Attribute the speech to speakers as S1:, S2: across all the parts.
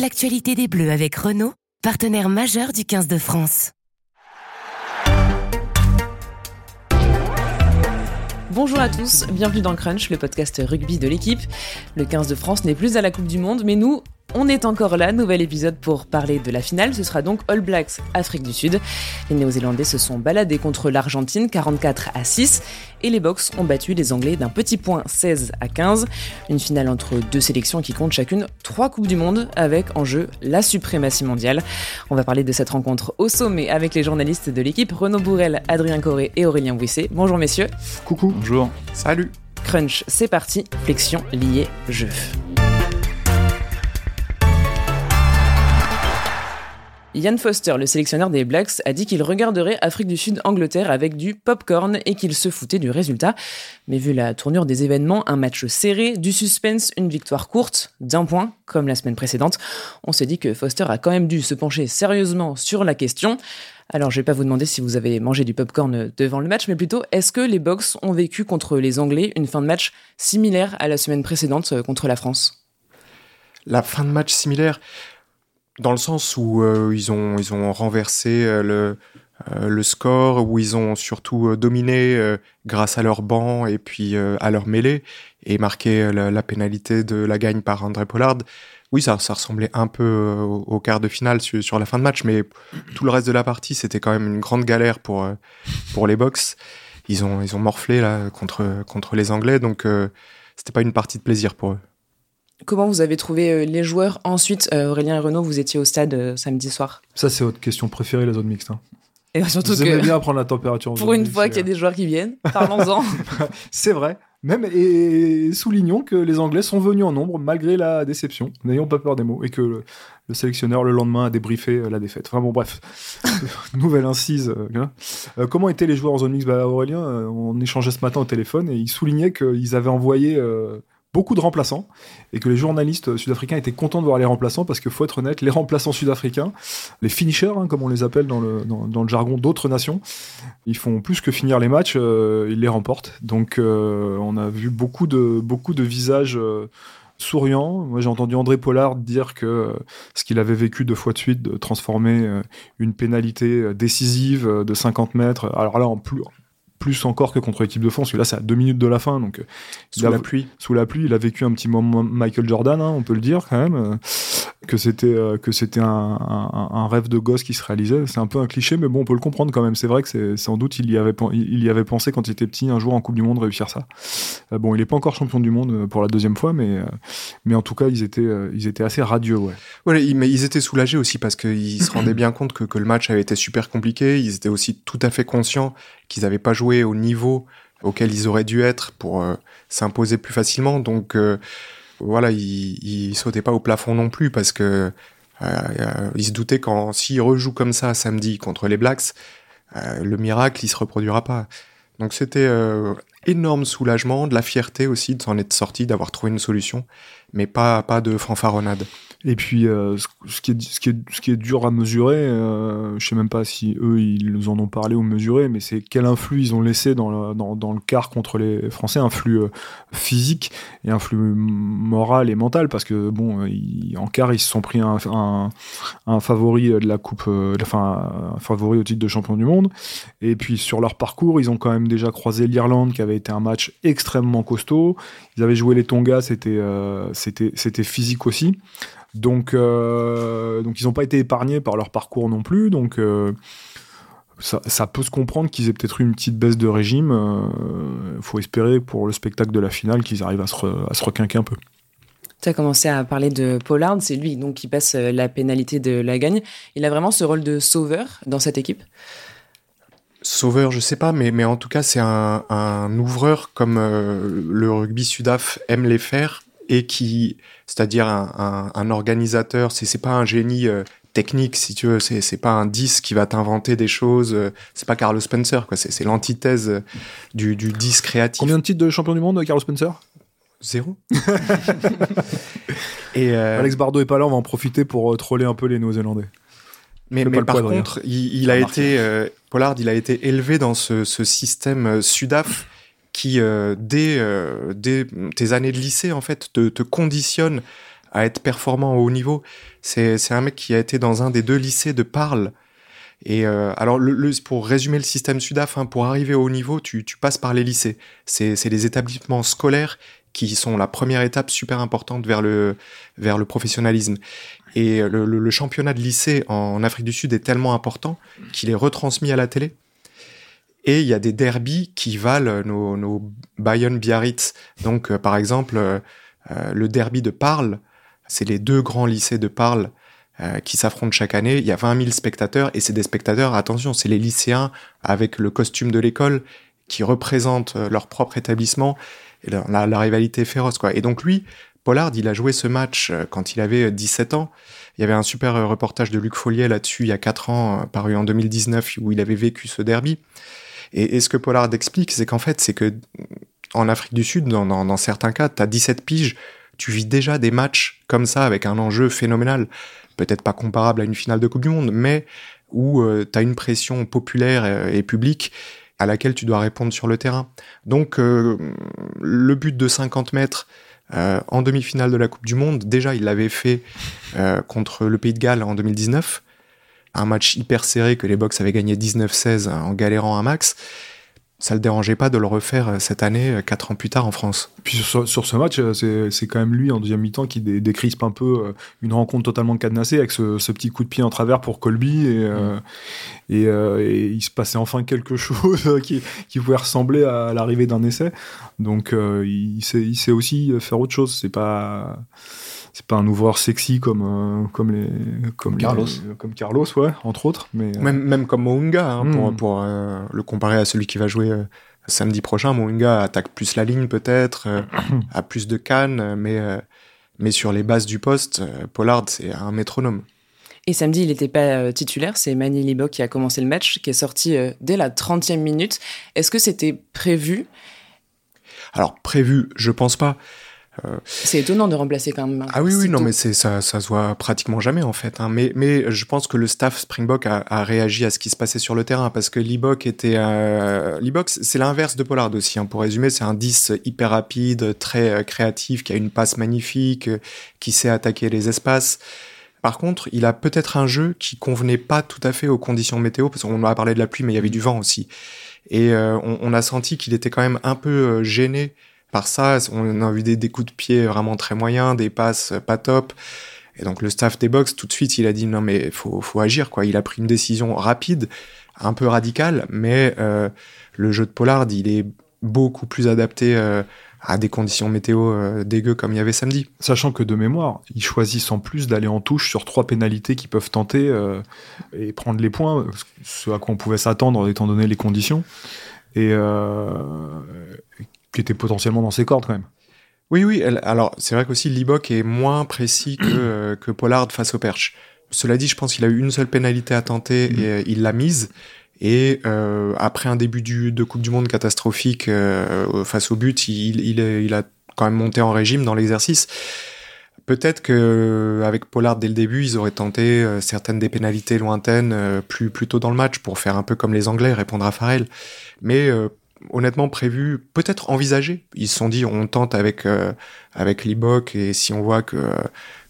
S1: l'actualité des Bleus avec Renault, partenaire majeur du 15 de France.
S2: Bonjour à tous, bienvenue dans Crunch, le podcast rugby de l'équipe. Le 15 de France n'est plus à la Coupe du Monde, mais nous, on est encore là, nouvel épisode pour parler de la finale. Ce sera donc All Blacks Afrique du Sud. Les Néo-Zélandais se sont baladés contre l'Argentine 44 à 6 et les Box ont battu les Anglais d'un petit point 16 à 15. Une finale entre deux sélections qui comptent chacune trois Coupes du Monde avec en jeu la suprématie mondiale. On va parler de cette rencontre au sommet avec les journalistes de l'équipe Renaud Bourrel, Adrien Corré et Aurélien Bouisset. Bonjour messieurs.
S3: Coucou.
S4: Bonjour.
S3: Salut.
S2: Crunch, c'est parti. Flexion liée jeu. Yann Foster, le sélectionneur des Blacks, a dit qu'il regarderait Afrique du Sud-Angleterre avec du popcorn et qu'il se foutait du résultat. Mais vu la tournure des événements, un match serré, du suspense, une victoire courte, d'un point, comme la semaine précédente, on se dit que Foster a quand même dû se pencher sérieusement sur la question. Alors, je vais pas vous demander si vous avez mangé du popcorn devant le match, mais plutôt, est-ce que les Box ont vécu contre les Anglais une fin de match similaire à la semaine précédente euh, contre la France?
S3: La fin de match similaire? Dans le sens où euh, ils, ont, ils ont renversé euh, le, euh, le score, où ils ont surtout dominé grâce à leur banc et puis à leur mêlée, et marqué la, pénalité de la gagne par André Pollard. Oui, ça, ça ressemblait un peu au, quart de finale sur, sur, la fin de match, mais tout le reste de la partie, c'était quand même une grande galère pour, pour les Box. Ils ont, ils ont morflé là, contre, contre les Anglais, donc c'était pas une partie de plaisir pour eux.
S2: Comment vous avez trouvé euh, les joueurs ensuite euh, Aurélien et Renaud, vous étiez au stade euh, samedi soir?
S4: Ça, c'est votre question préférée, la zone mixte. Hein.
S2: Et surtout
S4: vous aimez bien prendre la température.
S2: Pour une fois qu'il y a des joueurs qui viennent, parlons-en.
S4: c'est vrai. Même et soulignons que les Anglais sont venus en nombre malgré la déception. N'ayons pas peur des mots et que le, sélectionneur le lendemain a débriefé la défaite. Enfin bon, bref, nouvelle incise. comment étaient les joueurs en zone mixte? Bah, Aurélien, on échangeait ce matin au téléphone et il soulignait qu'ils avaient envoyé beaucoup de remplaçants et que les journalistes sud-africains étaient contents de voir les remplaçants parce que faut être honnête, les remplaçants sud-africains, les finishers hein, comme on les appelle dans le, jargon d'autres nations, ils font plus que finir les matchs, euh, ils les remportent. Donc euh, on a vu beaucoup de beaucoup de visages euh, souriants. Moi, j'ai entendu André Pollard dire que ce qu'il avait vécu deux fois de suite, de transformer une pénalité décisive de 50 mètres, alors là, en plus, plus encore que contre l'équipe de France, parce que là c'est à deux minutes de la fin, donc euh,
S3: sous la pluie.
S4: Sous la pluie, il a vécu un petit moment Michael Jordan, hein, on peut le dire quand même, euh, que c'était euh, que c'était un, un, rêve de gosse qui se réalisait. C'est un peu un cliché, mais bon, on peut le comprendre quand même. C'est vrai que c'est sans doute il y avait il y avait pensé quand il était petit un jour en Coupe du Monde réussir ça. bon, il est pas encore champion du monde pour la deuxième fois, mais mais en tout cas ils étaient ils étaient assez radieux, ouais.
S3: Ouais, mais ils étaient soulagés aussi parce qu'ils se rendaient bien compte que, que le match avait été super compliqué. Ils étaient aussi tout à fait conscients qu'ils n'avaient pas joué au niveau auquel ils auraient dû être pour euh, s'imposer plus facilement. Donc euh, voilà, ils, ne sautaient pas au plafond non plus parce que euh, ils se doutaient qu'en s'ils rejouent comme ça samedi contre les Blacks, le miracle il se reproduira pas. Donc c'était énorme soulagement, de la fierté aussi de s'en être sorti, d'avoir trouvé une solution, mais pas pas de fanfaronnade.
S4: Et puis, euh, ce, qui est, dur à mesurer, euh, je sais même pas si eux, ils en ont parlé ou mesuré, mais c'est quel influx ils ont laissé dans le, dans, quart contre les Français, un flux euh, physique et un flux moral et mental, parce que, bon, en quart, ils se sont pris un, favori de la Coupe, enfin, un favori au titre de champion du monde. Et puis, sur leur parcours, ils ont quand même déjà croisé l'Irlande, qui avait été un match extrêmement costaud. Ils avaient joué les Tonga, c'était physique aussi. Donc, euh, donc ils n'ont pas été épargnés par leur parcours non plus. Donc, euh, ça, peut se comprendre qu'ils aient peut-être eu une petite baisse de régime. Il euh, faut espérer pour le spectacle de la finale qu'ils arrivent à se, à se requinquer un peu.
S2: Tu as commencé à parler de Pollard, c'est lui donc qui passe la pénalité de la gagne. Il a vraiment ce rôle de sauveur dans cette équipe?
S3: Sauveur, je sais pas, mais, mais en tout cas, c'est un, un, ouvreur comme le rugby sudaf aime les faire et qui, c'est-à-dire un, un, un, organisateur, c'est pas un génie euh, technique, si tu veux, c'est c'est pas un 10 qui va t'inventer des choses, euh, c'est pas Carlos Spencer, quoi, c'est l'antithèse euh, du, du 10 créatif.
S4: Combien de titres de champion du monde, Carlos Spencer?
S3: Zéro.
S4: et Alex Bardot est pas là, on va en profiter pour troller un peu les Néo-Zélandais.
S3: Mais, mais par contre, il, il a été, Pollard, il a été élevé dans ce, ce système Sudaf qui, euh, dès, euh, dès, tes années de lycée, en fait, te, te conditionne à être performant au haut niveau. C'est un mec qui a été dans un des deux lycées de Parle. Et euh, alors, pour résumer le système Sudaf, hein, pour arriver au haut niveau, tu, passes par les lycées. C'est les établissements scolaires qui sont la première étape super importante vers le, vers le professionnalisme. Et le championnat de lycée en Afrique du Sud est tellement important qu'il est retransmis à la télé. Et il y a des derbies qui valent nos, nos Bayern Biarritz. Donc, euh, par exemple, euh, euh, le derby de Parle, c'est les deux grands lycées de Parle qui s'affrontent chaque année. Il y a 20 000 spectateurs et c'est des spectateurs, attention, c'est les lycéens avec le costume de l'école qui représentent leur propre établissement. La, rivalité est féroce, quoi. Et donc lui, Pollard, il a joué ce match quand il avait 17 ans. Il y avait un super reportage de Luc Follier là-dessus il y a 4 ans, paru en 2019, où il avait vécu ce derby. Et, ce que Pollard explique, c'est qu'en fait, c'est que en Afrique du Sud, dans, certains cas, tu as 17 piges, tu vis déjà des matchs comme ça avec un enjeu phénoménal, peut-être pas comparable à une finale de Coupe du Monde, mais où euh, tu as une pression populaire et, publique à laquelle tu dois répondre sur le terrain. Donc euh, le but de 50 mètres euh, en demi-finale de la Coupe du Monde, déjà il l'avait fait contre le Pays de Galles en 2019 un match hyper serré que les Box avaient gagné 19-16 en galérant un max, ça le dérangeait pas de le refaire euh, cette année, euh, quatre ans plus tard en France.
S4: Puis sur, ce match, euh, c'est quand même lui en deuxième mi-temps qui décrispe un peu une rencontre totalement cadenassée avec ce, petit coup de pied en travers pour Colby et, mm. et, il se passait enfin quelque chose qui, qui pouvait ressembler à l'arrivée d'un essai. Donc il, sait, il sait aussi faire autre chose. C'est pas c'est pas un ouvreur sexy comme euh, comme les comme
S3: Carlos
S4: comme Carlos ouais entre autres mais
S3: euh, même même comme Mounga hein, pour, pour euh, le comparer à celui qui va jouer samedi prochain Mounga attaque plus la ligne peut-être a plus de cannes mais mais sur les bases du poste Pollard c'est un métronome
S2: et samedi, il n'était pas titulaire, c'est Manny Libo qui a commencé le match, qui est sorti dès la 30e minute. Est-ce que c'était prévu?
S3: Alors, prévu, je pense pas.
S2: C'est étonnant de remplacer quand même.
S3: Ah oui, oui, non, mais c'est ça, ça se voit pratiquement jamais en fait. Hein. Mais, mais je pense que le staff Springbok a, a, réagi à ce qui se passait sur le terrain parce que Libok était. Euh, Libok, c'est l'inverse de Pollard aussi. Hein. Pour résumer, c'est un 10 hyper rapide, très euh, créatif, qui a une passe magnifique, euh, qui sait attaquer les espaces. Par contre, il a peut-être un jeu qui convenait pas tout à fait aux conditions météo, parce qu'on a parlé de la pluie, mais il y avait du vent aussi. Et euh, on, on, a senti qu'il était quand même un peu gêné par ça. On a vu des, coups de pied vraiment très moyens, des passes pas top. Et donc le staff des box, tout de suite, il a dit non mais faut, faut agir quoi. Il a pris une décision rapide, un peu radicale, mais euh, le jeu de Pollard, il est beaucoup plus adapté euh, à des conditions météo euh, dégueu comme il y avait samedi.
S4: Sachant que de mémoire, ils choisissent en plus d'aller en touche sur trois pénalités qui peuvent tenter et prendre les points, ce à quoi on pouvait s'attendre étant donné les conditions. Et qui était potentiellement dans ses cordes quand même.
S3: Oui, oui. alors, c'est vrai qu'aussi Libok est moins précis que, euh, que Pollard face au perche. Cela dit, je pense qu'il a eu une seule pénalité à tenter mm. et euh, il l'a mise. Et euh, après un début du, de Coupe du Monde catastrophique face au but, il, il, il, a quand même monté en régime dans l'exercice. Peut-être que avec Pollard dès le début, ils auraient tenté certaines des pénalités lointaines plus, plus tôt dans le match pour faire un peu comme les Anglais, répondre à Farrell. Mais honnêtement prévu, peut-être envisagé. Ils se sont dit on tente avec euh, avec l'IBOC et si on voit que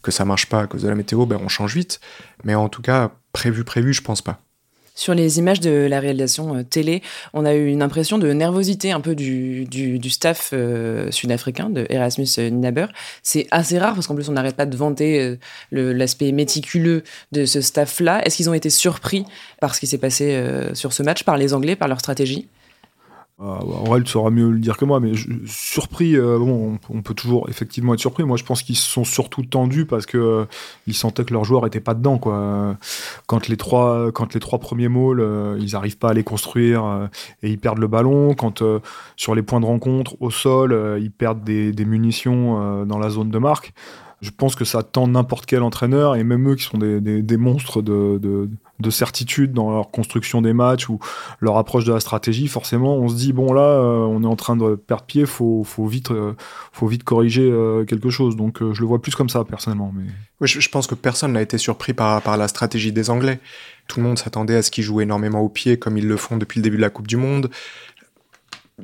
S3: que ça marche pas à cause de la météo, ben on change vite. Mais en tout cas, prévu prévu, je pense pas.
S2: Sur les images de la réalisation euh, télé, on a eu une impression de nervosité un peu du, du, staff euh, sud-africain, de Erasmus Ninaber. C'est assez rare parce qu'en plus on n'arrête pas de vanter l'aspect méticuleux de ce staff-là. Est-ce qu'ils ont été surpris par ce qui s'est passé sur ce match, par les Anglais, par leur stratégie?
S4: Ah, bah, tu saura mieux le dire que moi, mais surpris, euh, bon, on, peut toujours effectivement être surpris. Moi, je pense qu'ils sont surtout tendus parce que euh, ils sentaient que leurs joueurs étaient pas dedans, quoi. Quand les trois, quand les trois premiers mauls, euh, ils arrivent pas à les construire et ils perdent le ballon. Quand sur les points de rencontre au sol, ils perdent des, munitions dans la zone de marque je pense que ça tend n'importe quel entraîneur, et même eux qui sont des, monstres de, de, certitude dans leur construction des matchs ou leur approche de la stratégie, forcément, on se dit, bon là, euh, on est en train de perdre pied, faut, faut, vite, euh, faut vite corriger euh, quelque chose. Donc je le vois plus comme ça, personnellement. Mais...
S3: Je, pense que personne n'a été surpris par, la stratégie des Anglais. Tout le monde s'attendait à ce qu'ils jouent énormément au pied, comme ils le font depuis le début de la Coupe du Monde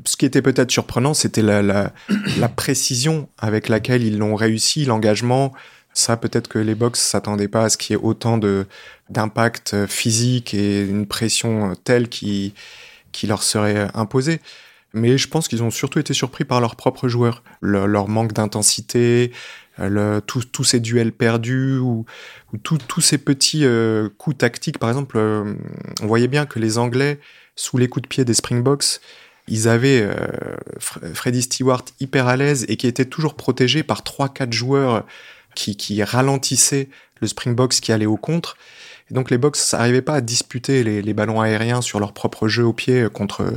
S3: ce qui était peut-être surprenant, c'était la, précision avec laquelle ils l'ont réussi, l'engagement. Ça, peut-être que les box s'attendaient pas à ce qu'il y ait autant de d'impact physique et une pression telle qui qui leur serait imposée. Mais je pense qu'ils ont surtout été surpris par leurs propres joueurs, leur manque d'intensité, tous ces duels perdus ou, tous ces petits euh, coups tactiques. Par exemple, euh, on voyait bien que les Anglais, sous les coups de pied des Springboks, ils avaient euh, Freddy Stewart hyper à l'aise et qui était toujours protégé par trois quatre joueurs qui, ralentissaient le Springboks qui allait au contre. Et donc les Box n'arrivaient pas à disputer les, ballons aériens sur leur propre jeu au pied contre,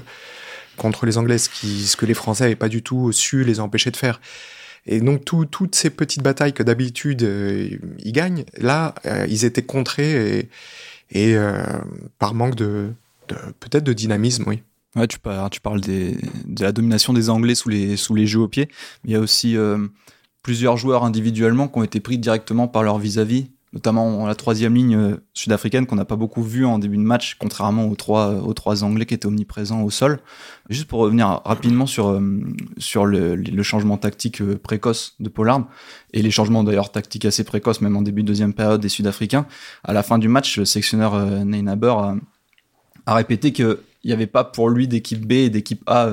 S3: contre les Anglais, ce, que les Français n'avaient pas du tout su les empêcher de faire. Et donc toutes ces petites batailles que d'habitude euh, ils gagnent, là euh, ils étaient contrés et, euh, par manque de, peut-être de dynamisme, oui.
S5: Tu parles, tu parles de la domination des Anglais sous les, sous les jeux au pied. Il y a aussi plusieurs joueurs individuellement qui ont été pris directement par leur vis-à-vis notamment la troisième ligne euh, sud-africaine qu'on n'a pas beaucoup vu en début de match, contrairement aux trois, aux trois Anglais qui étaient omniprésents au sol. Juste pour revenir rapidement sur, euh, le, changement tactique euh, précoce de Pollard, et les changements d'ailleurs tactiques assez précoces, même en début de deuxième période des Sud-Africains, à la fin du match, le sectionneur Neinaber a, a répété qu'il n'y avait pas pour lui d'équipe B et d'équipe A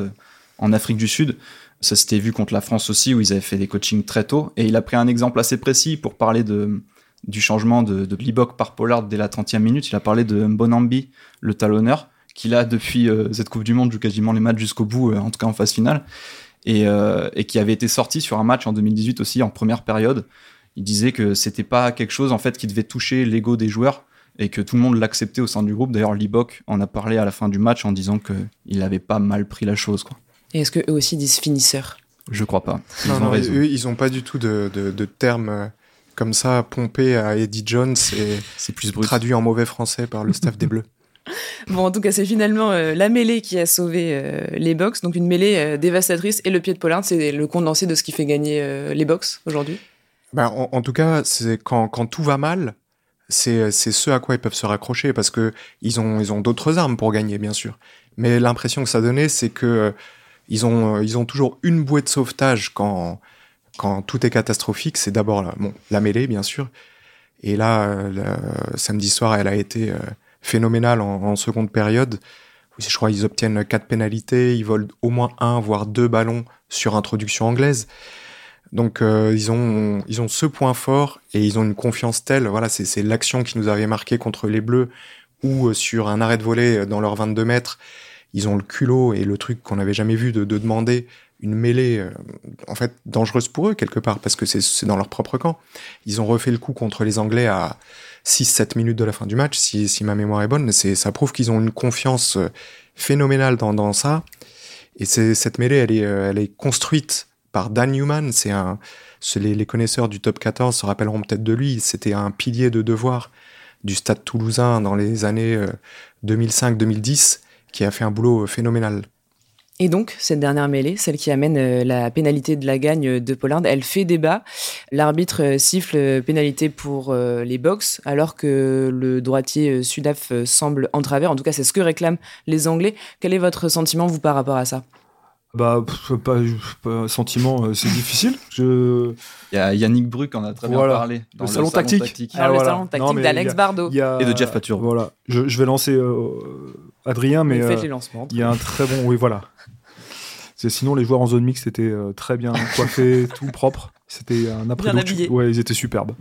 S5: en Afrique du Sud. Ça s'était vu contre la France aussi, où ils avaient fait des coachings très tôt. Et il a pris un exemple assez précis pour parler de, du changement de, de par Pollard dès la 30e minute. Il a parlé de Mbonambi, le talonneur, qui a depuis euh, cette Coupe du Monde joue quasiment les matchs jusqu'au bout, euh, en tout cas en phase finale, et, euh, et, qui avait été sorti sur un match en 2018 aussi en première période. Il disait que c'était pas quelque chose en fait qui devait toucher l'ego des joueurs et que tout le monde l'acceptait au sein du groupe. D'ailleurs, Libok en a parlé à la fin du match en disant qu'il avait pas mal pris la chose. Quoi.
S2: Et est-ce qu'eux aussi disent finisseur?
S5: Je crois pas.
S3: Ils non, Eux, ils ont pas du tout de, de, de termes comme ça pompé à Eddie Jones et c'est plus traduit en mauvais français par le staff des Bleus.
S2: Bon, en tout cas, c'est finalement euh, la mêlée qui a sauvé euh, les box. Donc une mêlée euh, dévastatrice et le pied de Pollard, c'est le condensé de ce qui fait gagner les box aujourd'hui.
S3: Ben, en, tout cas, c'est quand, quand, tout va mal, c'est ce à quoi ils peuvent se raccrocher parce que ils ont, ils ont d'autres armes pour gagner, bien sûr. Mais l'impression que ça donnait, c'est que ils ont, ils ont toujours une bouée de sauvetage quand quand tout est catastrophique, c'est d'abord la, bon, la mêlée, bien sûr. Et là, euh, samedi soir, elle a été euh, phénoménale en, seconde période. Je crois qu'ils obtiennent quatre pénalités, ils volent au moins un, voire deux ballons sur introduction anglaise. Donc euh, ils ont ils ont ce point fort et ils ont une confiance telle. Voilà, c'est l'action qui nous avait marqué contre les Bleus ou sur un arrêt de volée dans leurs 22 mètres. Ils ont le culot et le truc qu'on n'avait jamais vu de, de demander une mêlée euh, en fait dangereuse pour eux quelque part parce que c'est dans leur propre camp. Ils ont refait le coup contre les Anglais à 6-7 minutes de la fin du match, si, si ma mémoire est bonne. C'est ça prouve qu'ils ont une confiance euh, phénoménale dans, dans ça. Et cette mêlée, elle est, euh, elle est construite par Dan Newman. C'est un, les, les, connaisseurs du top 14 se rappelleront peut-être de lui. C'était un pilier de devoir du Stade Toulousain dans les années 2005-2010 qui a fait un boulot phénoménal.
S2: Et donc, cette dernière mêlée, celle qui amène euh, la pénalité de la gagne de Pollard, elle fait débat. L'arbitre euh, siffle pénalité pour euh, les box, alors que le droitier Sudaf semble en travers. En tout cas, c'est ce que réclament les Anglais. Quel est votre sentiment, vous, par rapport à ça?
S4: Bah, pas, sentiment, c'est difficile. Je...
S5: Il y a Yannick Bruck en a très bien parlé.
S4: Dans le, salon, tactique.
S2: Ah, le salon tactique d'Alex Bardot.
S5: Et de Jeff Patur.
S4: Voilà. Je, je vais lancer Adrien, mais il y a un très bon. Oui, voilà. Sinon, les joueurs en zone mixte étaient euh, très bien coiffés, tout propre. C'était un après Ouais, ils étaient superbes.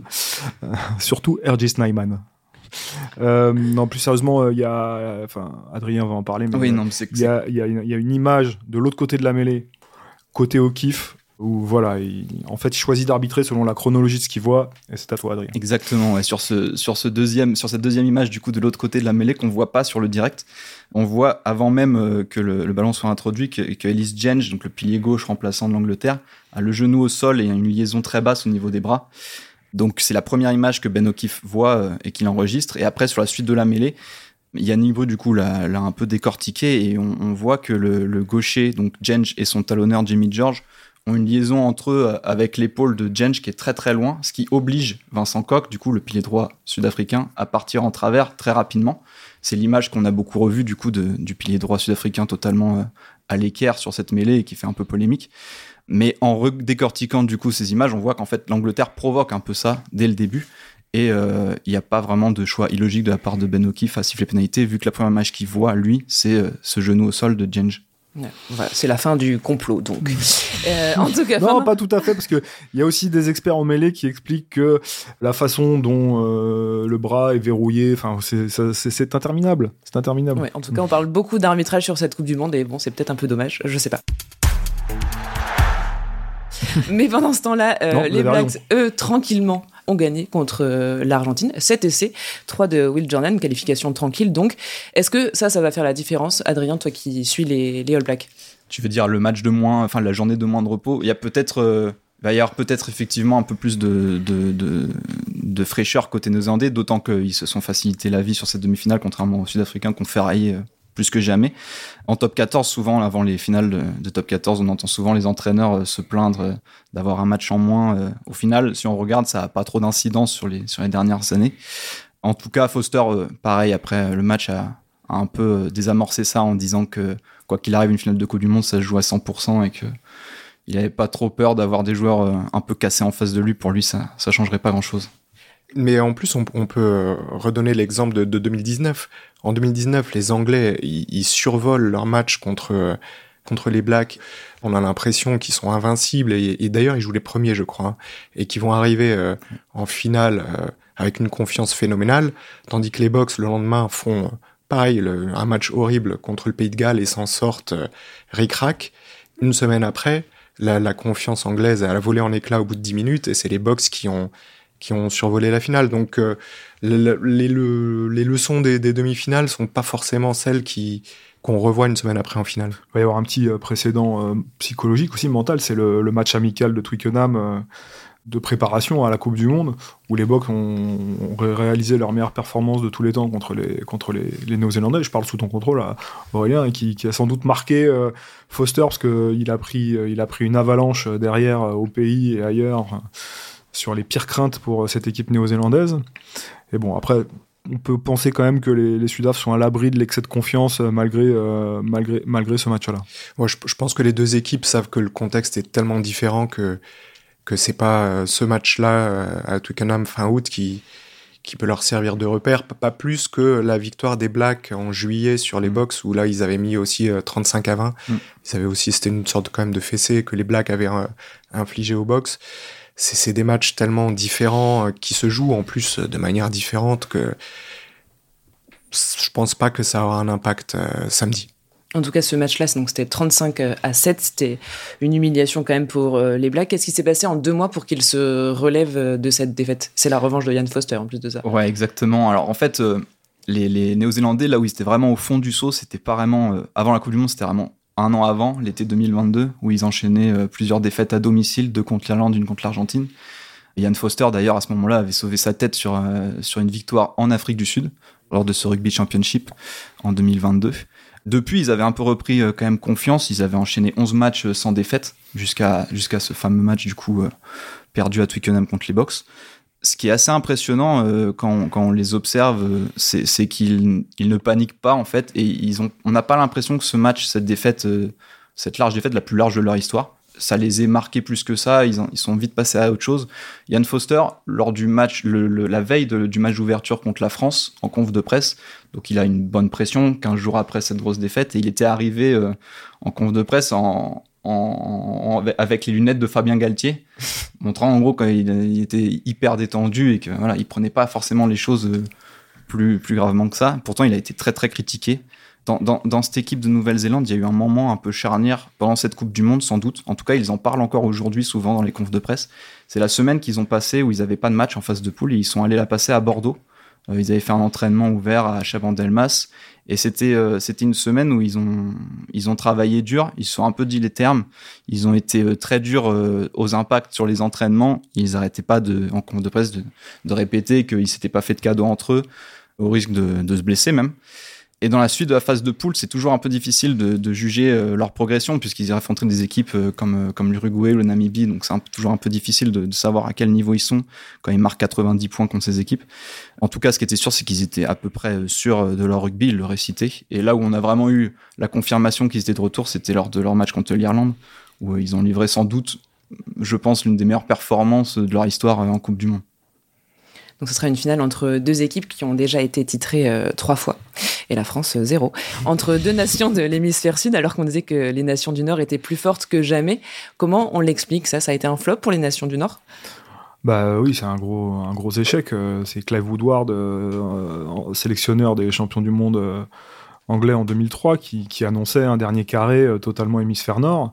S4: Euh, surtout RJ Snyman. Euh, non, plus sérieusement, il y a, enfin, Adrien va en parler, mais
S5: oui, non,
S4: il y a, y, a y a, une image de l'autre côté de la mêlée, côté au kiff, où voilà, en fait, il choisit d'arbitrer selon la chronologie de ce qu'il voit, et c'est à toi, Adrien.
S5: Exactement. Et sur ce, sur ce deuxième, sur cette deuxième image du coup de l'autre côté de la mêlée qu'on voit pas sur le direct, on voit avant même euh, que le, ballon soit introduit que, que Ellis Jenge, donc le pilier gauche remplaçant de l'Angleterre, a le genou au sol et une liaison très basse au niveau des bras. Donc c'est la première image que Ben O'Keefe voit euh, et qu'il enregistre. Et après, sur la suite de la mêlée, Bru, du coup, l'a un peu décortiqué et on, voit que le, gaucher, donc Jenge et son talonneur Jimmy George, ont une liaison entre eux euh, avec l'épaule de Jenge qui est très très loin, ce qui oblige Vincent Koch, du coup le pilier droit sud-africain, à partir en travers très rapidement. C'est l'image qu'on a beaucoup revue du coup du pilier droit sud-africain totalement euh, à l'équerre sur cette mêlée et qui fait un peu polémique. Mais en décortiquant du coup ces images, on voit qu'en fait l'Angleterre provoque un peu ça dès le début. Et il n'y a pas vraiment de choix illogique de la part de Ben O'Keefe à siffler pénalité, vu que la première image qu'il voit, lui, c'est ce genou au sol de Jenge.
S2: Voilà, c'est la fin du complot, donc. euh, en tout cas,
S4: non, pas tout à fait, parce que il y a aussi des experts en mêlée qui expliquent que la façon dont euh, le bras est verrouillé, enfin, c'est interminable. C'est interminable.
S2: Ouais, en tout cas, on parle beaucoup d'arbitrage sur cette Coupe du Monde, et bon, c'est peut-être un peu dommage, je sais pas. Mais pendant ce temps-là, euh, les Blacks, eux, tranquillement, ont gagné contre euh, l'Argentine. 7 essais, 3 de Will Jordan, qualification tranquille. Donc, est-ce que ça, ça va faire la différence, Adrien, toi qui suis les, les All Blacks?
S5: Tu veux dire le match de moins, enfin la journée de moins de repos? Il y a peut-être. Euh, va y avoir peut-être effectivement un peu plus de, de, de, de fraîcheur côté néo-zélandais, d'autant qu'ils se sont facilité la vie sur cette demi-finale, contrairement aux Sud-Africains qui ont ferraillé plus que jamais. En top 14, souvent, avant les finales de, top 14, on entend souvent les entraîneurs euh, se plaindre euh, d'avoir un match en moins. Euh, au final, si on regarde, ça n'a pas trop d'incidence sur les, sur les dernières années. En tout cas, Foster, pareil, après le match, a, un peu désamorcé ça en disant que, quoi qu'il arrive, une finale de Coupe du Monde, ça se joue à 100% et que il n'avait pas trop peur d'avoir des joueurs un peu cassés en face de lui. Pour lui, ça ne changerait pas grand-chose.
S3: Mais en plus, on, peut redonner l'exemple de, 2019. En 2019, les Anglais, ils, survolent leur match contre, contre les Blacks. On a l'impression qu'ils sont invincibles. Et, d'ailleurs, ils jouent les premiers, je crois. Hein, et qu'ils vont arriver euh, en finale euh, avec une confiance phénoménale. Tandis que les Box, le lendemain, font pareil, un match horrible contre le Pays de Galles et s'en sortent euh, ric-rac. Une semaine après, la, la confiance anglaise a volé en éclats au bout de 10 minutes. Et c'est les Box qui ont qui ont survolé la finale. Donc euh, les, les, leçons des, des demi-finales sont pas forcément celles qui qu'on revoit une semaine après en finale.
S4: Il va y avoir un petit euh, précédent euh, psychologique aussi mental, c'est le, match amical de Twickenham de préparation à la Coupe du Monde, où les Box ont, réalisé leur meilleure performance de tous les temps contre les, contre les, les Néo-Zélandais. Je parle sous ton contrôle, Aurélien, et qui, a sans doute marqué Foster parce qu'il a, pris, a pris une avalanche derrière au pays et ailleurs sur les pires craintes pour euh, cette équipe néo-zélandaise. Et bon, après, on peut penser quand même que les, les Sudaf sont à l'abri de l'excès de confiance euh, malgré, euh, malgré, malgré ce match-là.
S3: Moi, je, pense que les deux équipes savent que le contexte est tellement différent que, que c'est pas ce match-là à Twickenham fin août qui, qui peut leur servir de repère, pas plus que la victoire des Blacks en juillet sur les box où là ils avaient mis aussi 35 à 20. Mm. Ils avaient aussi, c'était une sorte quand même de fessée que les Blacks avaient infligé aux box c'est des matchs tellement différents euh, qui se jouent en plus de manière différente que je pense pas que ça aura un impact euh, samedi.
S2: En tout cas, ce match-là, c'était 35 euh, à 7. C'était une humiliation quand même pour les Blacks. Qu'est-ce qui s'est passé en deux mois pour qu'ils se relèvent de cette défaite? C'est la revanche de Ian Foster en plus de ça.
S5: Ouais, exactement. Alors en fait, les, les Néo-Zélandais, là où ils étaient vraiment au fond du saut, c'était pas vraiment. avant la Coupe du Monde, c'était vraiment un an avant, l'été 2022, où ils enchaînaient euh, plusieurs défaites à domicile, deux contre l'Irlande, une contre l'Argentine. Yann Foster, d'ailleurs, à ce moment-là, avait sauvé sa tête sur, euh, sur une victoire en Afrique du Sud, lors de ce Rugby Championship en 2022. Depuis, ils avaient un peu repris euh, quand même confiance. Ils avaient enchaîné 11 matchs sans défaite jusqu'à jusqu'à ce fameux match, du coup, perdu à Twickenham contre les Box ce qui est assez impressionnant euh, quand, quand, on les observe, euh, c'est qu'ils ils ne paniquent pas en fait, et ils ont, on n'a pas l'impression que ce match, cette défaite, euh, cette large défaite, la plus large de leur histoire, ça les ait marqués plus que ça. Ils, ils sont vite passés à autre chose. Yann Foster, lors du match, la veille du match d'ouverture contre la France, en conf de presse, donc il a une bonne pression. 15 jours après cette grosse défaite, et il était arrivé en conf de presse en, en, avec les lunettes de Fabien Galtier, montrant en gros qu'il était hyper détendu et que voilà, il prenait pas forcément les choses euh, plus, plus gravement que ça. Pourtant, il a été très très critiqué. Dans, dans, dans cette équipe de Nouvelle-Zélande, il y a eu un moment un peu charnière pendant cette Coupe du Monde, sans doute. En tout cas, ils en parlent encore aujourd'hui, souvent dans les confs de presse. C'est la semaine qu'ils ont passé où ils n'avaient pas de match en phase de poule et ils sont allés la passer à Bordeaux. Euh, ils avaient fait un entraînement ouvert à Chabandelmas et c'était euh, c'était une semaine où ils ont ils ont travaillé dur, ils se sont un peu dit les termes, ils ont été euh, très durs euh, aux impacts sur les entraînements, ils arrêtaient pas de en compte de presse de, de répéter qu'ils s'étaient pas fait de cadeaux entre eux au risque de, de se blesser même. Et dans la suite de la phase de poule, c'est toujours un peu difficile de, de juger euh, leur progression puisqu'ils affrontent des équipes euh, comme, euh, comme l'Uruguay le Namibie. Donc c'est toujours un peu difficile de, de, savoir à quel niveau ils sont quand ils marquent 90 points contre ces équipes. En tout cas, ce qui était sûr, c'est qu'ils étaient à peu près sûrs de leur rugby, ils le récitaient. Et là où on a vraiment eu la confirmation qu'ils étaient de retour, c'était lors de leur match contre l'Irlande où ils ont livré sans doute, je pense, l'une des meilleures performances de leur histoire en Coupe du Monde.
S2: Donc ce sera une finale entre deux équipes qui ont déjà été titrées euh, trois fois et la France euh, zéro. Entre deux nations de l'hémisphère sud alors qu'on disait que les nations du Nord étaient plus fortes que jamais. Comment on l'explique ça? Ça a été un flop pour les nations du Nord?
S4: Bah oui, c'est un gros, un gros échec. Euh, c'est Clive Woodward, sélectionneur des champions du monde anglais en 2003, qui, qui annonçait un dernier carré totalement hémisphère nord.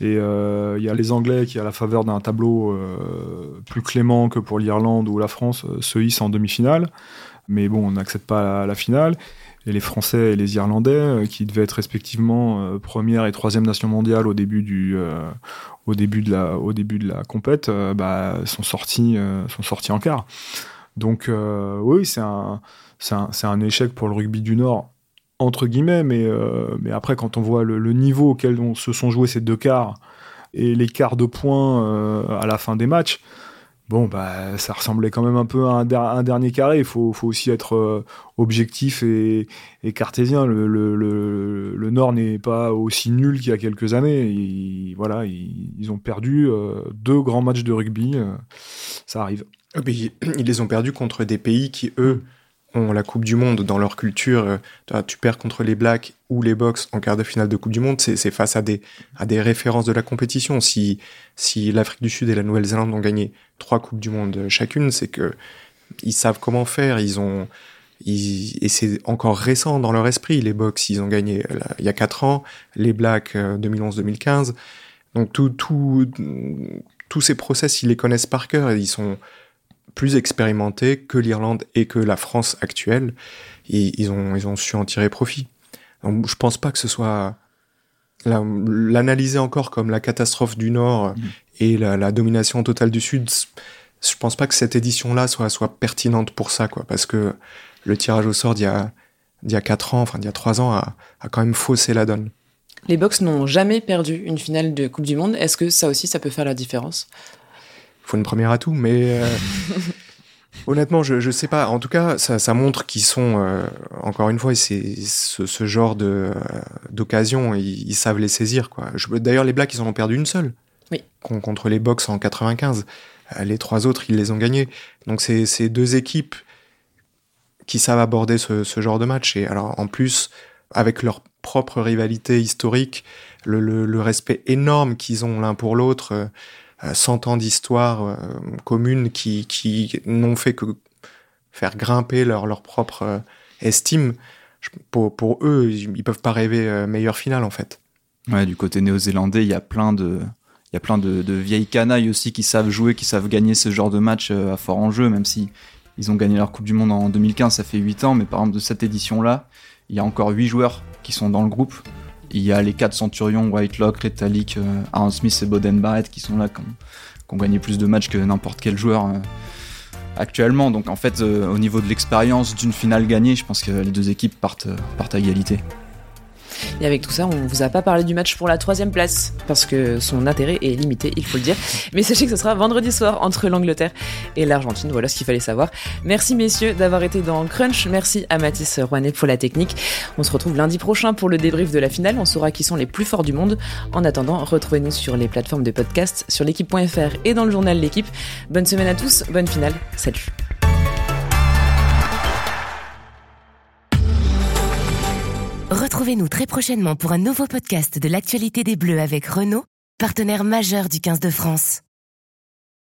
S4: Et il euh, y a les Anglais qui, à la faveur d'un tableau euh, plus clément que pour l'Irlande ou la France, euh, se hissent en demi-finale. Mais bon, on n'accède pas à la finale. Et les Français et les Irlandais, qui devaient être respectivement première et troisième nation mondiale au début du, au début de la, au début de la compète, bah, sont sortis, sont sortis en quart. Donc oui, c'est un, un, un échec pour le rugby du Nord entre guillemets, mais, euh, mais après, quand on voit le, niveau auquel on, se sont joués ces deux quarts et les quarts de points euh, à la fin des matchs, bon, bah, ça ressemblait quand même un peu à un, dernier carré. Il faut, faut, aussi être euh, objectif et, cartésien. Le, le, Nord n'est pas aussi nul qu'il y a quelques années. Ils, voilà, ils, ont perdu deux grands matchs de rugby. ça arrive.
S3: Ils les ont perdus contre des pays qui, eux, la Coupe du Monde dans leur culture, euh, tu perds contre les Blacks ou les Box en quart de finale de Coupe du Monde, c'est face à des, à des références de la compétition. Si, si l'Afrique du Sud et la Nouvelle-Zélande ont gagné trois Coupes du Monde chacune, c'est que ils savent comment faire, ils ont, et c'est encore récent dans leur esprit. Les Box, ils ont gagné il y a quatre ans, les Blacks 2011-2015. Euh, Donc tout, tout, tous ces process, ils les connaissent par cœur. Ils sont, plus expérimentés que l'Irlande et que la France actuelle. Et ils ont, ils ont su en tirer profit. Donc, je pense pas que ce soit l'analyser encore comme la catastrophe du Nord mm. et la, domination totale du Sud. Je pense pas que cette édition-là soit, soit pertinente pour ça, quoi, parce que le tirage au sort d'il y a, d'il y a 4 ans, enfin d'il y a 3 ans, a, a quand même faussé la donne.
S2: Les Box n'ont jamais perdu une finale de Coupe du Monde. Est-ce que ça aussi, ça peut faire la différence?
S3: Faut une première atout, mais euh, honnêtement, je, je sais pas. En tout cas, ça, ça montre qu'ils sont, euh, encore une fois, c'est ce, ce, genre de euh, d'occasion, ils, ils, savent les saisir, quoi. D'ailleurs, les Blacks, ils en ont perdu une seule.
S2: Oui.
S3: Contre les Box en 95. Les trois autres, ils les ont gagnés. Donc, c'est deux équipes qui savent aborder ce, ce, genre de match. Et alors, en plus, avec leur propre rivalité historique, le, le, le respect énorme qu'ils ont l'un pour l'autre, 100 ans d'histoire euh, commune qui, qui n'ont fait que faire grimper leur, leur propre euh, estime. Pour, pour eux, ils peuvent pas rêver euh, meilleure finale en fait.
S5: Ouais, du côté néo-zélandais, il y a plein de, il y a plein de, de, vieilles canailles aussi qui savent jouer, qui savent gagner ce genre de match à fort enjeu, même si ils ont gagné leur Coupe du Monde en 2015, ça fait 8 ans, mais par exemple de cette édition-là, il y a encore 8 joueurs qui sont dans le groupe. Il y a les quatre centurions, Whitelock, Retallick, euh, Aaron Smith et Boden Barrett qui sont là, qui ont, gagné plus de matchs que n'importe quel joueur euh, actuellement. Donc en fait, euh, au niveau de l'expérience d'une finale gagnée, je pense que les deux équipes partent à égalité.
S2: Et avec tout ça, on vous a pas parlé du match pour la troisième place, parce que son intérêt est limité, il faut le dire. Mais sachez que ce sera vendredi soir entre l'Angleterre et l'Argentine. Voilà ce qu'il fallait savoir. Merci messieurs d'avoir été dans Crunch. Merci à Mathis Rouanet pour la technique. On se retrouve lundi prochain pour le débrief de la finale. On saura qui sont les plus forts du monde. En attendant, retrouvez-nous sur les plateformes de podcast, sur l'équipe.fr et dans le journal L'équipe. Bonne semaine à tous, bonne finale. Salut.
S1: Retrouvez-nous très prochainement pour un nouveau podcast de l'actualité des Bleus avec Renault, partenaire majeur du 15 de France.